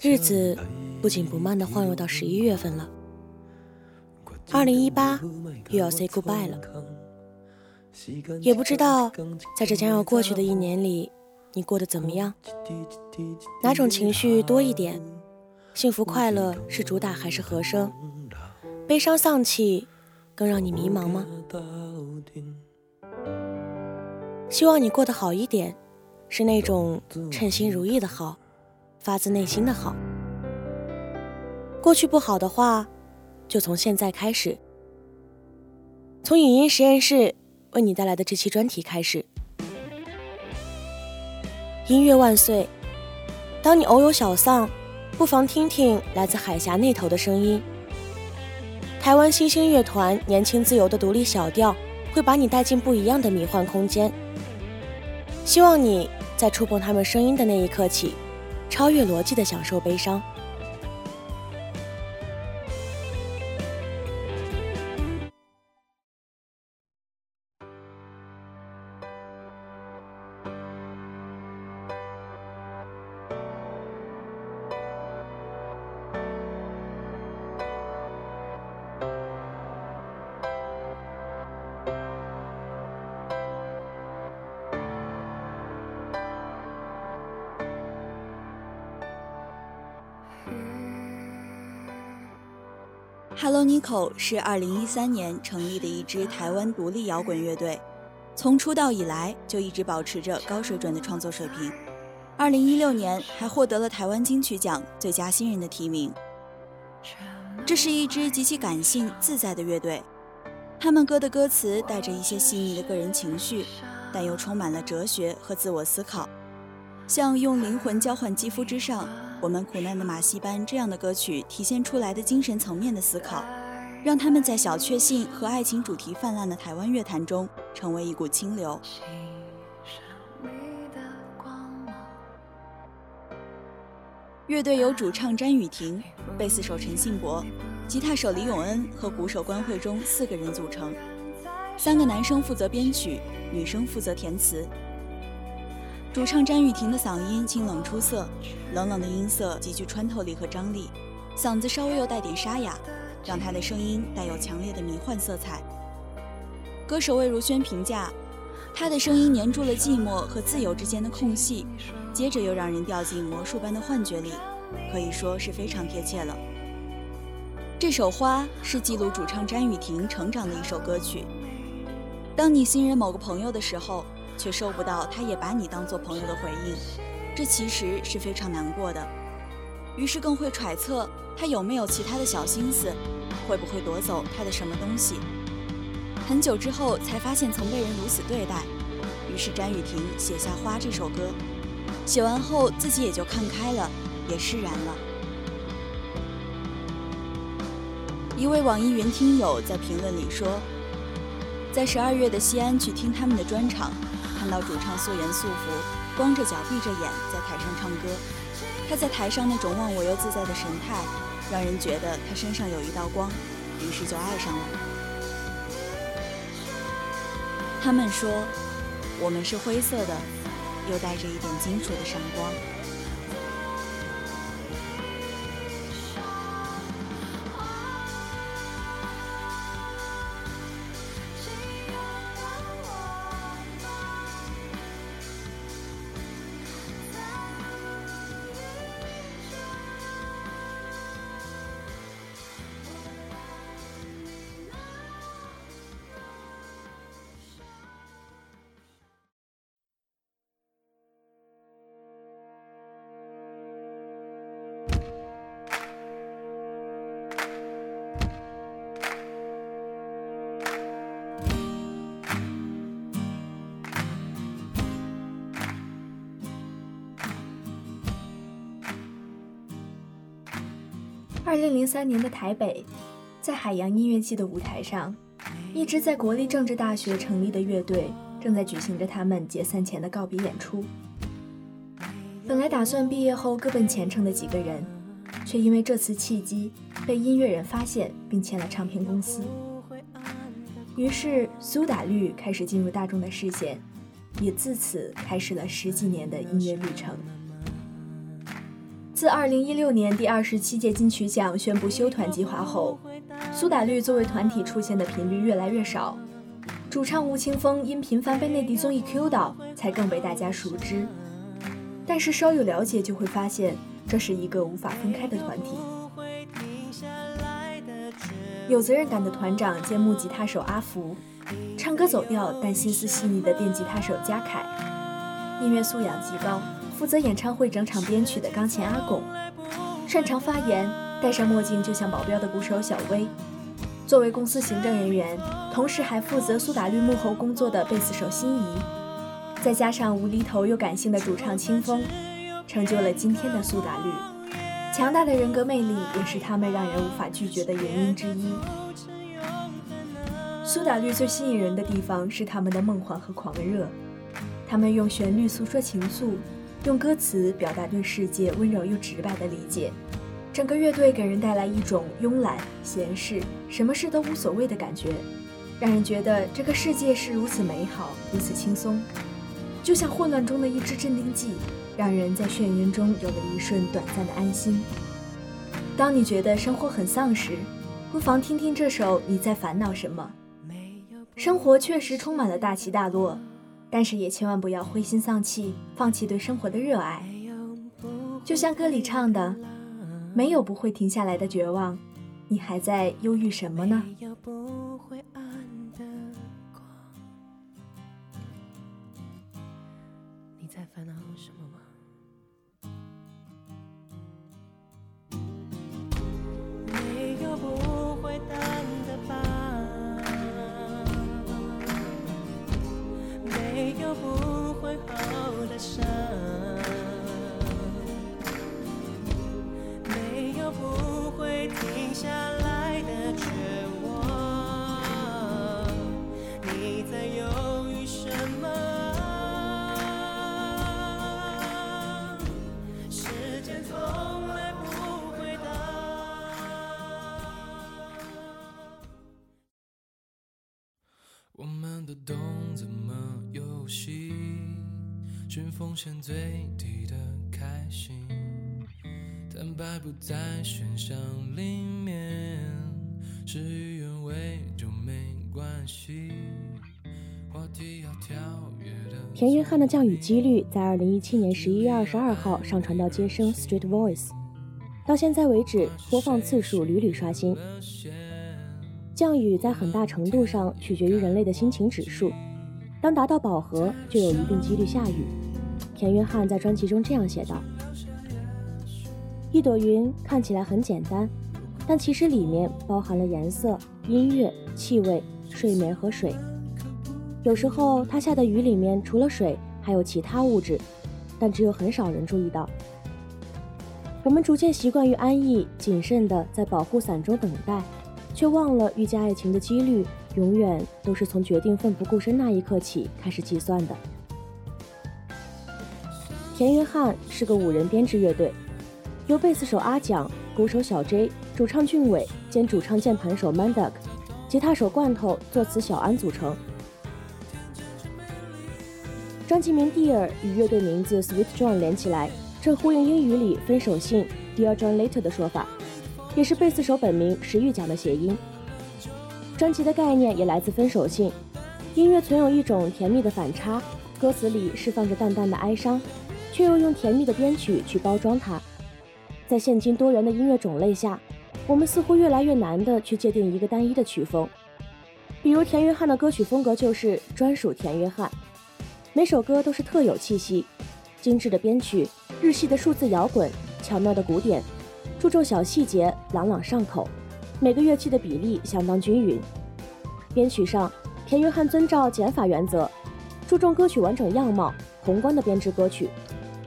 日子不紧不慢地晃悠到十一月份了，二零一八又要 say goodbye 了。也不知道，在这将要过去的一年里，你过得怎么样？哪种情绪多一点？幸福快乐是主打还是和声？悲伤丧气更让你迷茫吗？希望你过得好一点，是那种称心如意的好，发自内心的好。过去不好的话，就从现在开始，从影音实验室。为你带来的这期专题开始，音乐万岁！当你偶有小丧，不妨听听来自海峡那头的声音。台湾新兴乐团年轻自由的独立小调，会把你带进不一样的迷幻空间。希望你在触碰他们声音的那一刻起，超越逻辑的享受悲伤。Hello Nico 是2013年成立的一支台湾独立摇滚乐队，从出道以来就一直保持着高水准的创作水平。2016年还获得了台湾金曲奖最佳新人的提名。这是一支极其感性自在的乐队，他们歌的歌词带着一些细腻的个人情绪，但又充满了哲学和自我思考，像用灵魂交换肌肤之上。我们苦难的马戏班这样的歌曲体现出来的精神层面的思考，让他们在小确幸和爱情主题泛滥的台湾乐坛中成为一股清流。乐队由主唱詹雨婷、贝斯手陈信博、吉他手李永恩和鼓手关慧中四个人组成，三个男生负责编曲，女生负责填词。主唱詹雨婷的嗓音清冷出色，冷冷的音色极具穿透力和张力，嗓子稍微又带点沙哑，让她的声音带有强烈的迷幻色彩。歌手魏如萱评价，她的声音粘住了寂寞和自由之间的空隙，接着又让人掉进魔术般的幻觉里，可以说是非常贴切了。这首花是记录主唱詹雨婷成长的一首歌曲。当你信任某个朋友的时候。却收不到他也把你当做朋友的回应，这其实是非常难过的。于是更会揣测他有没有其他的小心思，会不会夺走他的什么东西。很久之后才发现曾被人如此对待，于是詹雨婷写下《花》这首歌。写完后自己也就看开了，也释然了。一位网易云听友在评论里说，在十二月的西安去听他们的专场。看到主唱素颜素服，光着脚闭着眼在台上唱歌，他在台上那种忘我又自在的神态，让人觉得他身上有一道光，于是就爱上了。他们说，我们是灰色的，又带着一点金属的闪光。二零零三年的台北，在海洋音乐季的舞台上，一支在国立政治大学成立的乐队正在举行着他们解散前的告别演出。本来打算毕业后各奔前程的几个人，却因为这次契机被音乐人发现并签了唱片公司。于是苏打绿开始进入大众的视线，也自此开始了十几年的音乐旅程。自2016年第二十七届金曲奖宣布休团计划后，苏打绿作为团体出现的频率越来越少，主唱吴青峰因频繁被内地综艺 Q 到，才更被大家熟知。但是稍有了解就会发现，这是一个无法分开的团体。有责任感的团长兼木吉他手阿福，唱歌走调但心思细腻的电吉他手嘉凯，音乐素养极高，负责演唱会整场编曲的钢琴阿拱，擅长发言，戴上墨镜就像保镖的鼓手小薇，作为公司行政人员，同时还负责苏打绿幕后工作的贝斯手心仪。再加上无厘头又感性的主唱清风，成就了今天的苏打绿。强大的人格魅力也是他们让人无法拒绝的原因之一。苏打绿最吸引人的地方是他们的梦幻和狂热，他们用旋律诉说情愫，用歌词表达对世界温柔又直白的理解。整个乐队给人带来一种慵懒、闲适、什么事都无所谓的感觉，让人觉得这个世界是如此美好，如此轻松。就像混乱中的一支镇定剂，让人在眩晕中有了一瞬短暂的安心。当你觉得生活很丧时，不妨听听这首《你在烦恼什么》。生活确实充满了大起大落，但是也千万不要灰心丧气，放弃对生活的热爱。就像歌里唱的：“没有不会停下来的绝望，你还在忧郁什么呢？”不会好的伤寻风险最低的开心，坦白不在选项里面，事与愿违就没关系。话题要跳跃的。田约翰的降雨几率在二零一七年十一月二十二号上传到接生 Street Voice，到现在为止播放次数屡屡刷新。降雨在很大程度上取决于人类的心情指数，当达到饱和，就有一定几率下雨。田约翰在专辑中这样写道：“一朵云看起来很简单，但其实里面包含了颜色、音乐、气味、睡眠和水。有时候它下的雨里面除了水，还有其他物质，但只有很少人注意到。我们逐渐习惯于安逸、谨慎地在保护伞中等待。”却忘了遇见爱情的几率永远都是从决定奋不顾身那一刻起开始计算的。田约翰是个五人编制乐队，由贝斯手阿蒋、鼓手小 J、主唱俊伟兼主唱键盘手 Manduk、吉他手罐头、作词小安组成。专辑名 Dear 与乐队名字 Sweet John 连起来，这呼应英语里分手信 Dear John Later 的说法。也是贝斯手本名石玉讲的谐音。专辑的概念也来自分手信，音乐存有一种甜蜜的反差，歌词里释放着淡淡的哀伤，却又用甜蜜的编曲去包装它。在现今多元的音乐种类下，我们似乎越来越难的去界定一个单一的曲风。比如田约翰的歌曲风格就是专属田约翰，每首歌都是特有气息，精致的编曲，日系的数字摇滚，巧妙的鼓点。注重小细节，朗朗上口，每个乐器的比例相当均匀。编曲上，田约翰遵照减法原则，注重歌曲完整样貌，宏观的编织歌曲，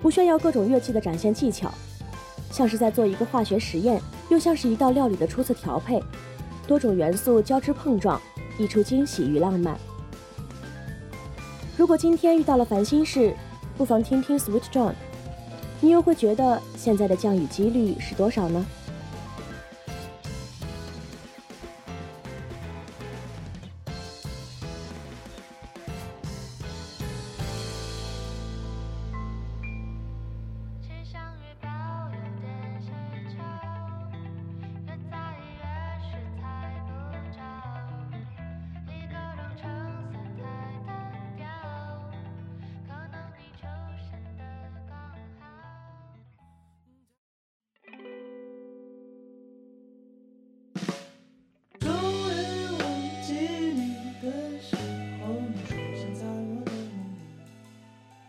不炫耀各种乐器的展现技巧，像是在做一个化学实验，又像是一道料理的初次调配，多种元素交织碰撞，溢出惊喜与浪漫。如果今天遇到了烦心事，不妨听听 Sweet John，你又会觉得现在的降雨几率是多少呢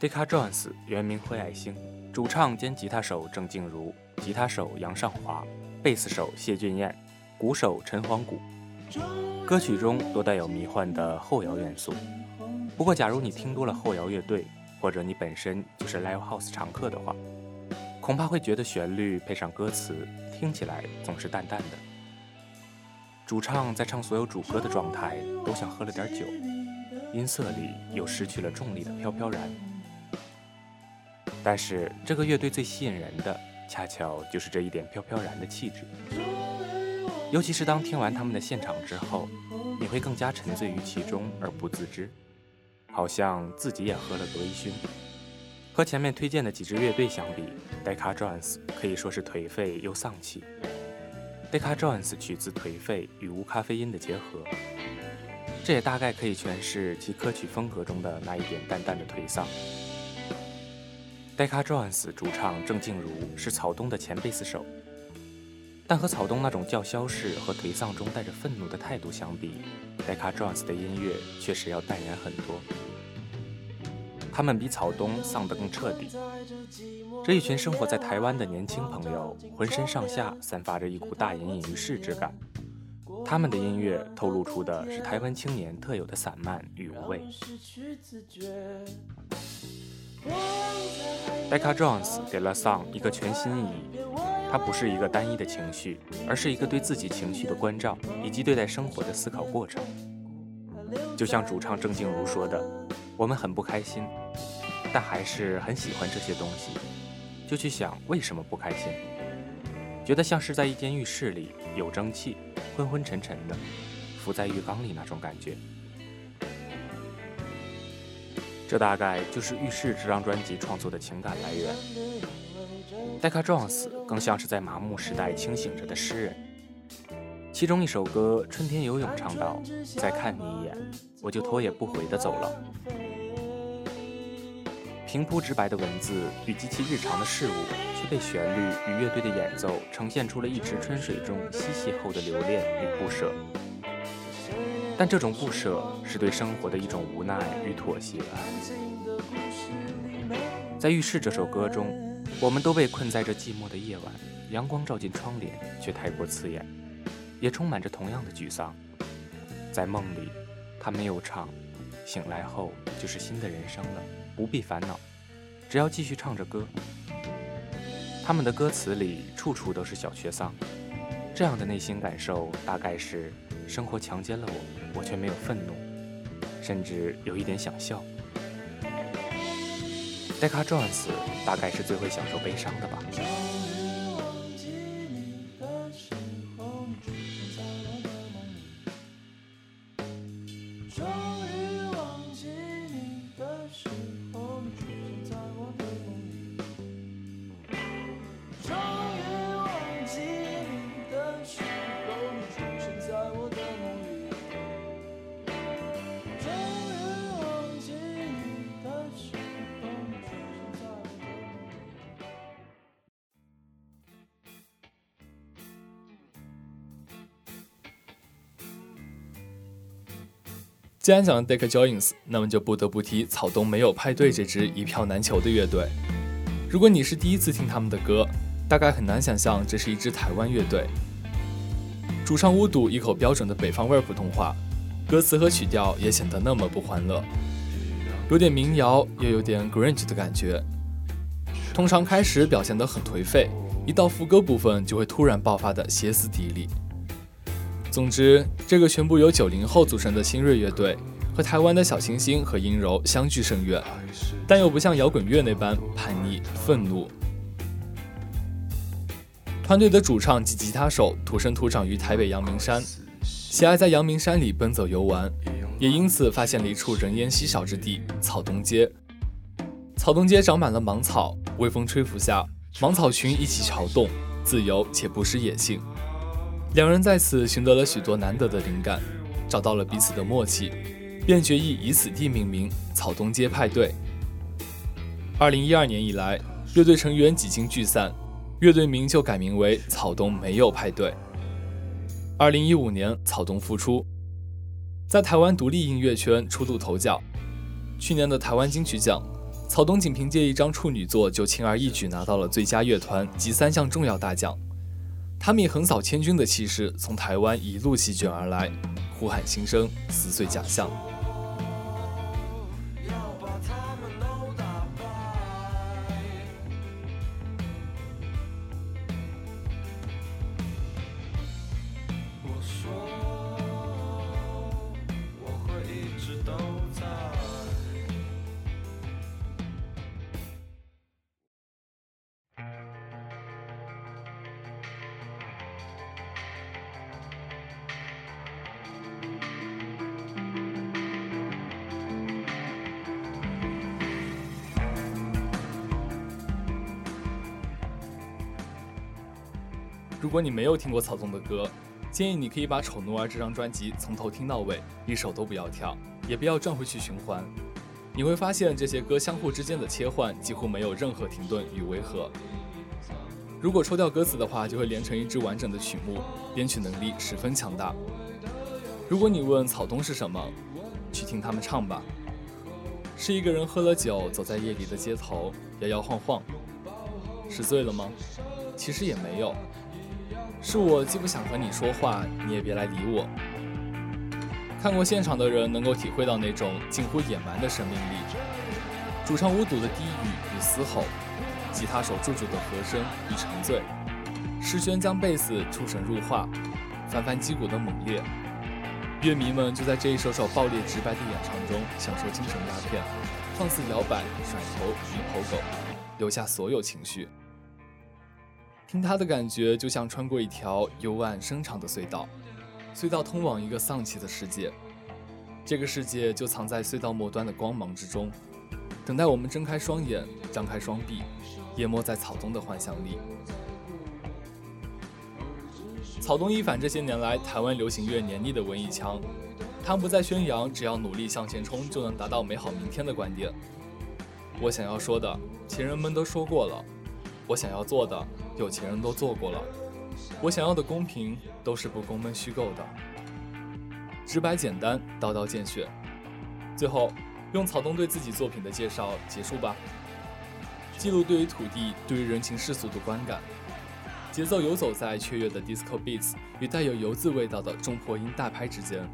Dika Jones 原名灰爱星，主唱兼吉他手郑静茹，吉他手杨尚华，贝斯手谢俊彦，鼓手陈黄谷。歌曲中多带有迷幻的后摇元素。不过，假如你听多了后摇乐队，或者你本身就是 Live House 常客的话，恐怕会觉得旋律配上歌词听起来总是淡淡的。主唱在唱所有主歌的状态都像喝了点酒，音色里又失去了重力的飘飘然。但是这个乐队最吸引人的，恰巧就是这一点飘飘然的气质。尤其是当听完他们的现场之后，你会更加沉醉于其中而不自知，好像自己也喝了多一熏。和前面推荐的几支乐队相比，Deca Jones 可以说是颓废又丧气。Decca Jones 取自颓废与无咖啡因的结合，这也大概可以诠释其歌曲风格中的那一点淡淡的颓丧。Decca Jones 主唱郑静茹是草东的前贝斯手，但和草东那种叫嚣式和颓丧中带着愤怒的态度相比，Decca Jones 的音乐确实要淡然很多。他们比草东丧得更彻底。这一群生活在台湾的年轻朋友，浑身上下散发着一股大隐隐于市之感。他们的音乐透露出的是台湾青年特有的散漫与无畏。Decca Jones 给了 song 一个全新意义，它不是一个单一的情绪，而是一个对自己情绪的关照，以及对待生活的思考过程。就像主唱郑静茹说的：“我们很不开心，但还是很喜欢这些东西，就去想为什么不开心，觉得像是在一间浴室里有蒸汽，昏昏沉沉的，浮在浴缸里那种感觉。”这大概就是《浴室》这张专辑创作的情感来源。Decca Jones 更像是在麻木时代清醒着的诗人。其中一首歌《春天游泳》唱道：“再看你一眼，我就头也不回地走了。”平铺直白的文字与极其日常的事物，却被旋律与乐队的演奏呈现出了一池春水中嬉戏后的留恋与不舍。但这种不舍是对生活的一种无奈与妥协。在浴室这首歌中，我们都被困在这寂寞的夜晚，阳光照进窗帘，却太过刺眼，也充满着同样的沮丧。在梦里，他没有唱，醒来后就是新的人生了，不必烦恼，只要继续唱着歌。他们的歌词里处处都是小确丧，这样的内心感受大概是。生活强奸了我，我却没有愤怒，甚至有一点想笑。deca Jones 大概是最会享受悲伤的吧。既然讲了 deck JOINS 那么就不得不提草东没有派对这支一票难求的乐队。如果你是第一次听他们的歌，大概很难想象这是一支台湾乐队。主唱乌杜一口标准的北方味儿普通话，歌词和曲调也显得那么不欢乐，有点民谣，又有点 grunge 的感觉。通常开始表现得很颓废，一到副歌部分就会突然爆发的歇斯底里。总之，这个全部由九零后组成的新锐乐队，和台湾的小清新和阴柔相距甚远，但又不像摇滚乐那般叛逆愤怒。团队的主唱及吉他手土生土长于台北阳明山，喜爱在阳明山里奔走游玩，也因此发现了一处人烟稀少之地——草东街。草东街长满了芒草，微风吹拂下，芒草群一起摇动，自由且不失野性。两人在此寻得了许多难得的灵感，找到了彼此的默契，便决意以此地命名“草东街派对”。二零一二年以来，乐队成员几经聚散，乐队名就改名为“草东没有派对”。二零一五年，草东复出，在台湾独立音乐圈初露头角。去年的台湾金曲奖，草东仅凭借一张处女作就轻而易举拿到了最佳乐团及三项重要大奖。他们以横扫千军的气势从台湾一路席卷而来，呼喊心声，撕碎假象。如果你没有听过草东的歌，建议你可以把《丑奴儿》这张专辑从头听到尾，一首都不要跳，也不要转回去循环。你会发现这些歌相互之间的切换几乎没有任何停顿与违和。如果抽掉歌词的话，就会连成一支完整的曲目，编曲能力十分强大。如果你问草东是什么，去听他们唱吧。是一个人喝了酒，走在夜里的街头，摇摇晃晃。是醉了吗？其实也没有。是我既不想和你说话，你也别来理我。看过现场的人能够体会到那种近乎野蛮的生命力。主唱巫笃的低语与嘶吼，吉他手驻足的和声与沉醉，诗轩将贝斯出神入化，翻翻击鼓的猛烈。乐迷们就在这一首首爆裂直白的演唱中享受精神鸦片，放肆摇摆、甩头与吼狗，留下所有情绪。听他的感觉，就像穿过一条幽暗深长的隧道，隧道通往一个丧气的世界。这个世界就藏在隧道末端的光芒之中，等待我们睁开双眼，张开双臂，淹没在草东的幻想里。草东一反这些年来台湾流行乐黏腻的文艺腔，他不再宣扬只要努力向前冲就能达到美好明天的观点。我想要说的，前人们都说过了；我想要做的。有钱人都做过了，我想要的公平都是不公们虚构的，直白简单，刀刀见血。最后，用草东对自己作品的介绍结束吧。记录对于土地、对于人情世俗的观感，节奏游走在雀跃的 disco beats 与带有油渍味道的重破音大拍之间，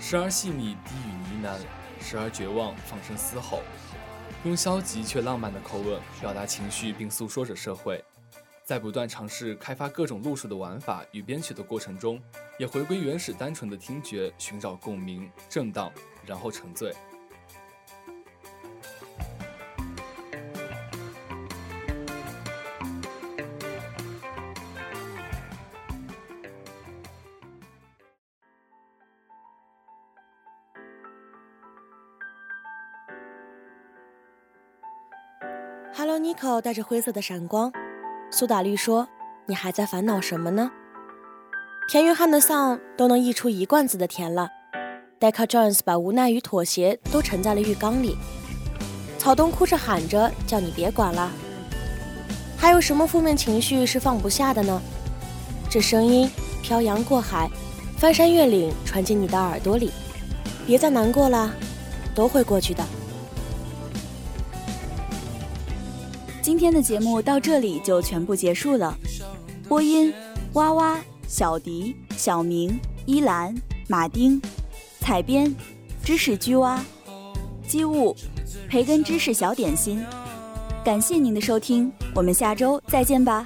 时而细腻低语呢喃，时而绝望放声嘶吼，用消极却浪漫的口吻表达情绪，并诉说着社会。在不断尝试开发各种路数的玩法与编曲的过程中，也回归原始单纯的听觉，寻找共鸣、震荡，然后沉醉。Hello，Nico 带着灰色的闪光。苏打绿说：“你还在烦恼什么呢？田约翰的丧都能溢出一罐子的甜了。Decca Jones 把无奈与妥协都沉在了浴缸里。草东哭着喊着叫你别管了。还有什么负面情绪是放不下的呢？这声音漂洋过海，翻山越岭传进你的耳朵里。别再难过了，都会过去的。”今天的节目到这里就全部结束了。播音：哇哇、小迪、小明、依兰、马丁；采编：知识居蛙、机务、培根知识小点心。感谢您的收听，我们下周再见吧。